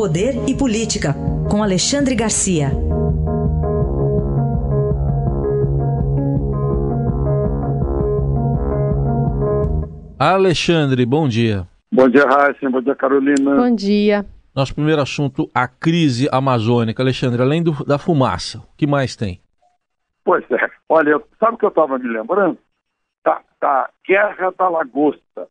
Poder e Política, com Alexandre Garcia. Alexandre, bom dia. Bom dia, Raíssa. Bom dia, Carolina. Bom dia. Nosso primeiro assunto, a crise amazônica. Alexandre, além do, da fumaça, o que mais tem? Pois é. Olha, sabe o que eu estava me lembrando? Da, da Guerra da Lagosta.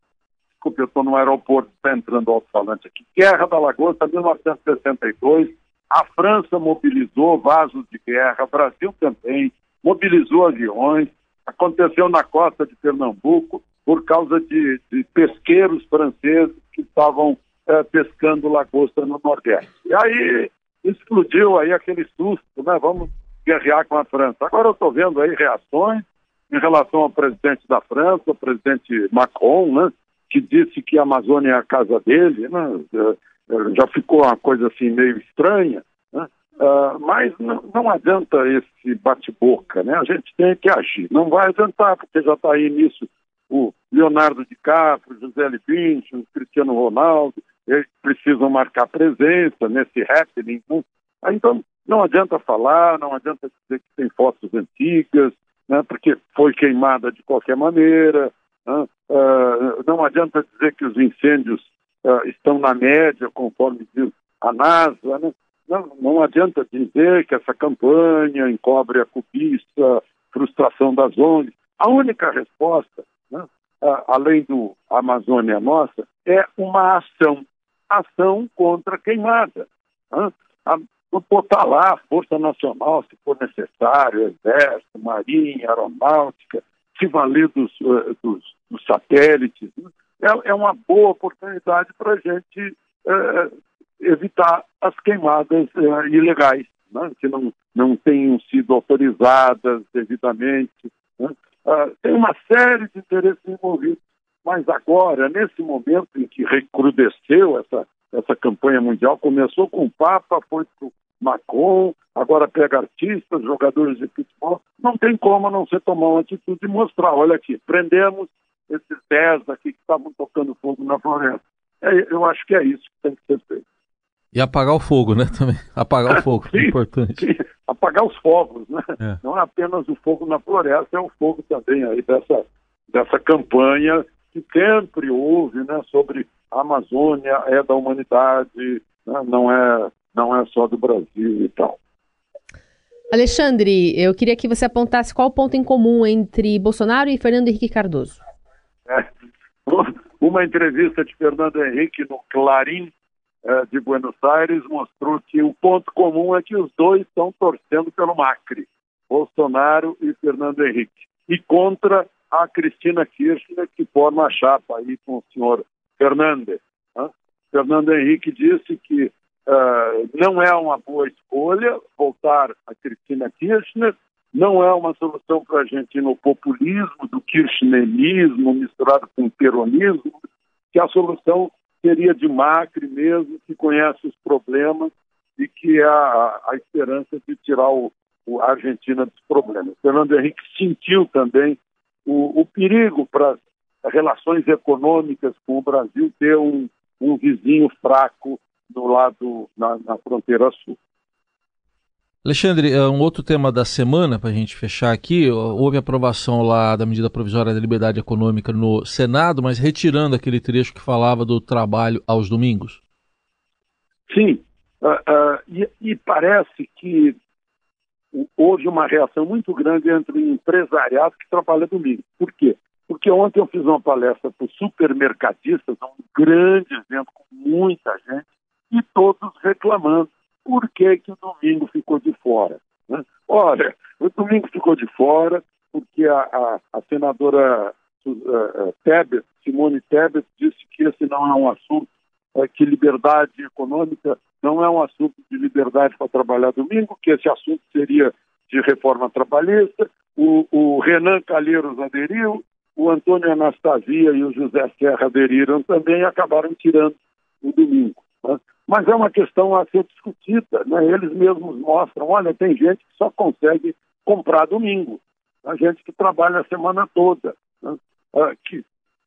Desculpe, eu estou no aeroporto, está entrando alto-falante aqui. Guerra da Lagosta, 1962. A França mobilizou vasos de guerra, o Brasil também, mobilizou aviões. Aconteceu na costa de Pernambuco por causa de, de pesqueiros franceses que estavam é, pescando lagosta no Nordeste. E aí explodiu aí aquele susto, né? Vamos guerrear com a França. Agora eu estou vendo aí reações em relação ao presidente da França, o presidente Macron, né? Que disse que a Amazônia é a casa dele, né? É, é, já ficou uma coisa assim meio estranha, né? Uh, mas não, não, adianta esse bate-boca, né? A gente tem que agir. Não vai adiantar, porque já está aí nisso o Leonardo DiCaprio, José L. o Cristiano Ronaldo, eles precisam marcar presença nesse happening. Né? Então, não adianta falar, não adianta dizer que tem fotos antigas, né, porque foi queimada de qualquer maneira. Né? Uh, não adianta dizer que os incêndios uh, estão na média, conforme diz a NASA. Né? Não, não adianta dizer que essa campanha encobre a cobiça, frustração das ONGs. A única resposta né, além do Amazônia Nossa, é uma ação, ação contra queimada. Né? botar lá a Força Nacional, se for necessário, Exército, Marinha, Aeronáutica, se valer dos, uh, dos, dos satélites. Né? É, é, uma boa oportunidade para a gente uh, evitar as queimadas uh, ilegais, né? que não, não tenham sido autorizadas devidamente. Né? Uh, tem uma série de interesses envolvidos. Mas agora, nesse momento em que recrudesceu essa, essa campanha mundial, começou com o Papa, foi para o Macron, agora pega artistas, jogadores de futebol, não tem como não ser tomar uma atitude e mostrar, olha aqui, prendemos esses 10 aqui que estavam tocando fogo na floresta. É, eu acho que é isso que tem que ser feito. E apagar o fogo, né? Também. Apagar o fogo, sim, é importante. Sim. Apagar os fogos, né? É. Não é apenas o fogo na floresta, é o fogo também aí dessa, dessa campanha que sempre houve, né? Sobre a Amazônia é da humanidade, né, não, é, não é só do Brasil e tal. Alexandre, eu queria que você apontasse qual o ponto em comum entre Bolsonaro e Fernando Henrique Cardoso. É, uma entrevista de Fernando Henrique no Clarim é, de Buenos Aires mostrou que o ponto comum é que os dois estão torcendo pelo Macri, Bolsonaro e Fernando Henrique, e contra a Cristina Kirchner, que forma a chapa aí com o senhor Fernandes. Né? Fernando Henrique disse que uh, não é uma boa escolha voltar a Cristina Kirchner, não é uma solução para a gente ir no populismo, do kirchnerismo misturado com o peronismo, que a solução seria de Macri mesmo, que conhece os problemas e que é a, a esperança de tirar o, o, a Argentina dos problemas. Fernando Henrique sentiu também o, o perigo para as relações econômicas com o Brasil ter um, um vizinho fraco do lado na, na fronteira sul. Alexandre, é um outro tema da semana, para a gente fechar aqui, houve aprovação lá da medida provisória da liberdade econômica no Senado, mas retirando aquele trecho que falava do trabalho aos domingos. Sim, uh, uh, e, e, parece que houve uma reação muito grande entre empresariado que trabalha domingo. Por quê? Porque ontem eu fiz uma palestra para supermercadistas, um grande evento com muita gente, e todos reclamando por que, que o domingo ficou de fora. Né? Olha, o domingo ficou de fora porque a, a, a senadora uh, uh, Tebet, Simone Tebet, disse que esse não é um assunto, uh, que liberdade econômica não é um assunto de liberdade para trabalhar domingo, que esse assunto seria de reforma trabalhista. O, o Renan Calheiros aderiu, o Antônio Anastasia e o José Serra aderiram também e acabaram tirando o domingo. Né? Mas é uma questão a ser discutida. Né? Eles mesmos mostram: olha, tem gente que só consegue comprar domingo, a gente que trabalha a semana toda. Né? Ah, que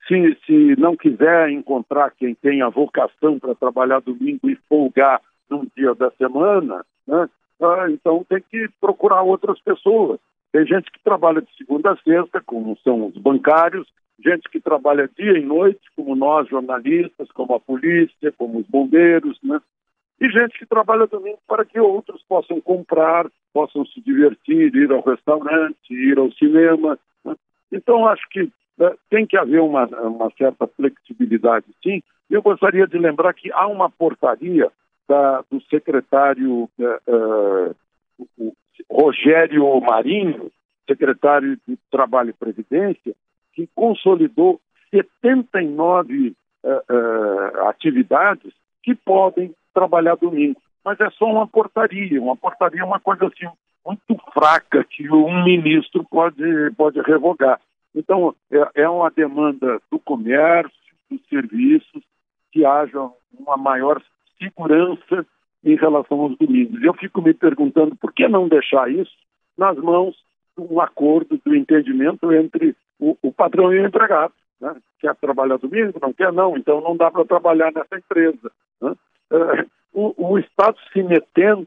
se, se não quiser encontrar quem tem a vocação para trabalhar domingo e folgar num dia da semana, né? Ah, então tem que procurar outras pessoas. Tem gente que trabalha de segunda a sexta, como são os bancários, gente que trabalha dia e noite, como nós jornalistas, como a polícia, como os bombeiros, né? E gente que trabalha domingo para que outros possam comprar, possam se divertir, ir ao restaurante, ir ao cinema. Né? Então, acho que né, tem que haver uma, uma certa flexibilidade, sim. Eu gostaria de lembrar que há uma portaria da, do secretário uh, uh, Rogério Marinho, secretário de Trabalho e Previdência, que consolidou 79 uh, atividades que podem trabalhar domingo. Mas é só uma portaria. Uma portaria é uma coisa assim muito fraca que um ministro pode, pode revogar. Então, é, é uma demanda do comércio, dos serviços, que haja uma maior segurança em relação aos domingos. Eu fico me perguntando por que não deixar isso nas mãos de um acordo, do entendimento entre o, o patrão e o empregado. Né? Quer trabalhar domingo? Não quer? Não. Então não dá para trabalhar nessa empresa. Né? É, o, o, Estado se metendo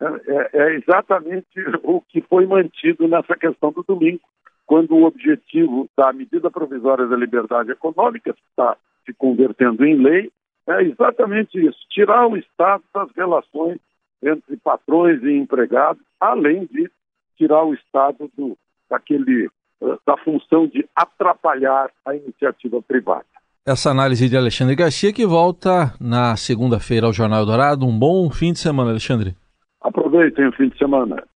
é, é exatamente o que foi mantido nessa questão do domingo, quando o objetivo da medida provisória da liberdade econômica está se convertendo em lei, é exatamente isso: tirar o Estado das relações entre patrões e empregados, além de tirar o Estado do, daquele, da função de atrapalhar a iniciativa privada. Essa análise de Alexandre Garcia que volta na segunda-feira ao Jornal Dourado. Um bom fim de semana, Alexandre. Aproveitem o fim de semana.